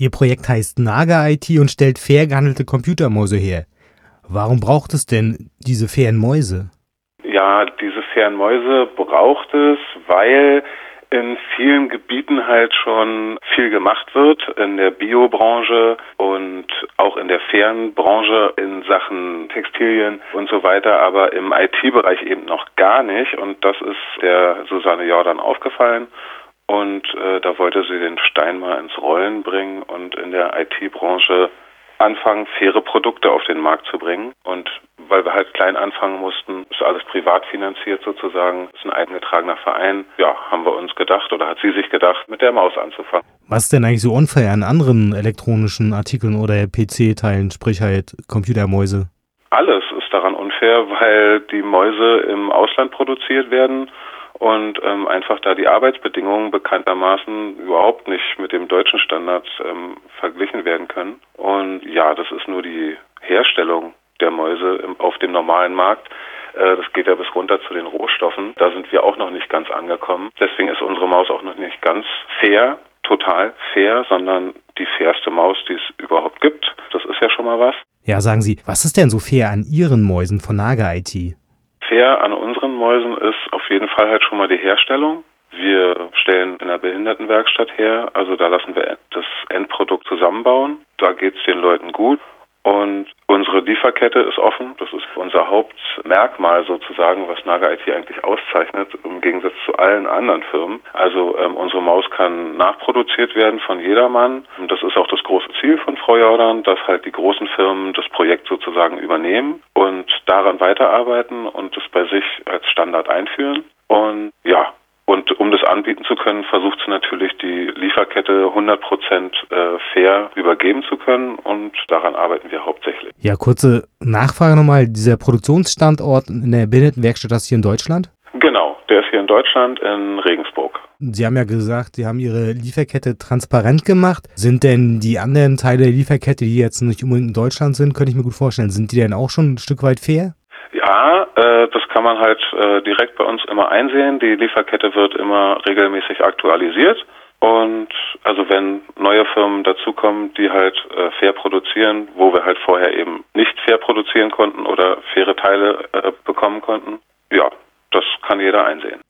Ihr Projekt heißt Naga IT und stellt fair gehandelte Computermäuse her. Warum braucht es denn diese fairen Mäuse? Ja, diese fairen Mäuse braucht es, weil in vielen Gebieten halt schon viel gemacht wird, in der Biobranche und auch in der fairen Branche in Sachen Textilien und so weiter, aber im IT-Bereich eben noch gar nicht. Und das ist der Susanne Jordan aufgefallen. Und äh, da wollte sie den Stein mal ins Rollen bringen und in der IT-Branche anfangen, faire Produkte auf den Markt zu bringen. Und weil wir halt klein anfangen mussten, ist alles privat finanziert sozusagen, ist ein eingetragener Verein. Ja, haben wir uns gedacht oder hat sie sich gedacht, mit der Maus anzufangen. Was ist denn eigentlich so unfair an anderen elektronischen Artikeln oder PC-Teilen, sprich halt Computermäuse? Alles ist daran unfair, weil die Mäuse im Ausland produziert werden und ähm, einfach da die Arbeitsbedingungen bekanntermaßen überhaupt nicht mit dem deutschen Standard ähm, verglichen werden können. Und ja, das ist nur die Herstellung der Mäuse im, auf dem normalen Markt. Äh, das geht ja bis runter zu den Rohstoffen. Da sind wir auch noch nicht ganz angekommen. Deswegen ist unsere Maus auch noch nicht ganz fair, total fair, sondern die fairste Maus, die es überhaupt gibt. Das ist ja schon mal was. Ja, sagen Sie, was ist denn so fair an Ihren Mäusen von Naga IT? Fair an unseren Mäusen ist auf jeden Fall halt schon mal die Herstellung. Wir stellen in der Behindertenwerkstatt her, also da lassen wir das Endprodukt zusammenbauen. Da geht es den Leuten gut. Und unsere Lieferkette ist offen. Das ist unser Hauptmerkmal sozusagen, was Naga IT eigentlich auszeichnet, im Gegensatz zu allen anderen Firmen. Also ähm, unsere Maus kann nachproduziert werden von jedermann. Und das ist auch das große Ziel von Frau Jordan, dass halt die großen Firmen das Projekt sozusagen übernehmen und daran weiterarbeiten und es bei sich als Standard einführen. Und ja, und um das anbieten zu können, versucht sie natürlich die Lieferkette 100 Prozent äh, fair übergeben zu können und daran arbeiten wir hauptsächlich. Ja, kurze Nachfrage nochmal. Dieser Produktionsstandort in der Behindertenwerkstatt, das hier in Deutschland? Genau, der ist hier in Deutschland in Regensburg. Sie haben ja gesagt, Sie haben Ihre Lieferkette transparent gemacht. Sind denn die anderen Teile der Lieferkette, die jetzt nicht unbedingt in Deutschland sind, könnte ich mir gut vorstellen, sind die denn auch schon ein Stück weit fair? Ja, äh, das kann man halt äh, direkt bei uns immer einsehen. Die Lieferkette wird immer regelmäßig aktualisiert. Und also wenn neue Firmen dazukommen, die halt äh, fair produzieren, wo wir halt vorher eben nicht fair produzieren konnten oder faire Teile äh, bekommen konnten, ja, das kann jeder einsehen.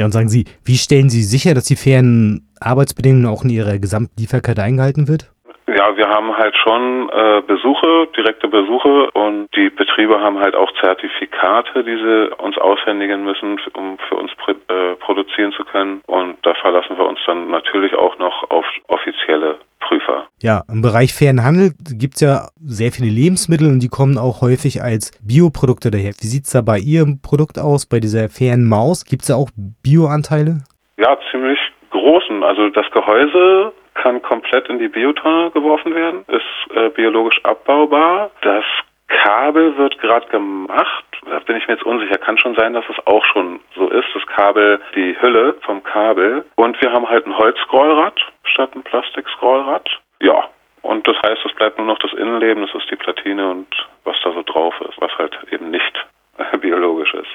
Ja, und sagen Sie, wie stellen Sie sicher, dass die fairen Arbeitsbedingungen auch in Ihrer Gesamtlieferkette eingehalten wird? Ja, wir haben halt schon äh, Besuche, direkte Besuche und die Betriebe haben halt auch Zertifikate, die sie uns aushändigen müssen, um für uns äh, produzieren zu können. Und da verlassen wir uns dann natürlich auch noch auf offizielle Prüfer. Ja, im Bereich fairen Handel gibt es ja sehr viele Lebensmittel und die kommen auch häufig als Bioprodukte daher. Wie sieht es da bei Ihrem Produkt aus, bei dieser fairen Maus? Gibt es da auch Bioanteile? Ja, ziemlich großen. Also das Gehäuse kann komplett in die Biotonne geworfen werden, ist äh, biologisch abbaubar. Das Kabel wird gerade gemacht. Da bin ich mir jetzt unsicher. Kann schon sein, dass es auch schon so ist. Das Kabel, die Hülle vom Kabel. Und wir haben halt ein Holzscrollrad statt ein Plastikscrollrad. Ja. Und das heißt, es bleibt nur noch das Innenleben, das ist die Platine und was da so drauf ist, was halt eben nicht biologisch ist.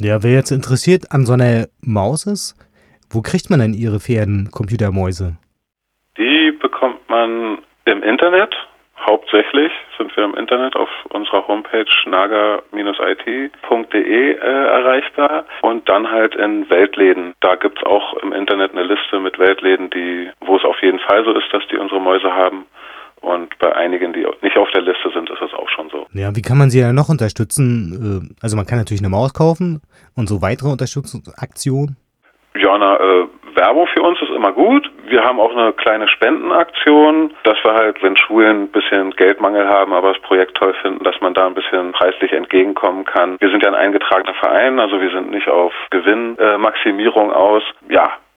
Ja, wer jetzt interessiert an so einer Maus ist, wo kriegt man denn Ihre Pferden Computermäuse? Die bekommt man im Internet. Hauptsächlich sind wir im Internet auf unserer Homepage naga-it.de äh, erreichbar und dann halt in Weltläden. Da gibt es auch im Internet eine Liste mit Weltläden, die, wo es auf jeden Fall so ist, dass die unsere Mäuse haben. Und bei einigen, die nicht auf der Liste sind, ist das auch schon so. Ja, wie kann man sie ja noch unterstützen? Äh, also man kann natürlich eine Maus kaufen und so weitere Unterstützungsaktionen. Ja, na, äh, Werbung für uns ist immer gut. Wir haben auch eine kleine Spendenaktion, dass wir halt, wenn Schulen ein bisschen Geldmangel haben, aber das Projekt toll finden, dass man da ein bisschen preislich entgegenkommen kann. Wir sind ja ein eingetragener Verein, also wir sind nicht auf Gewinnmaximierung äh, aus. Ja,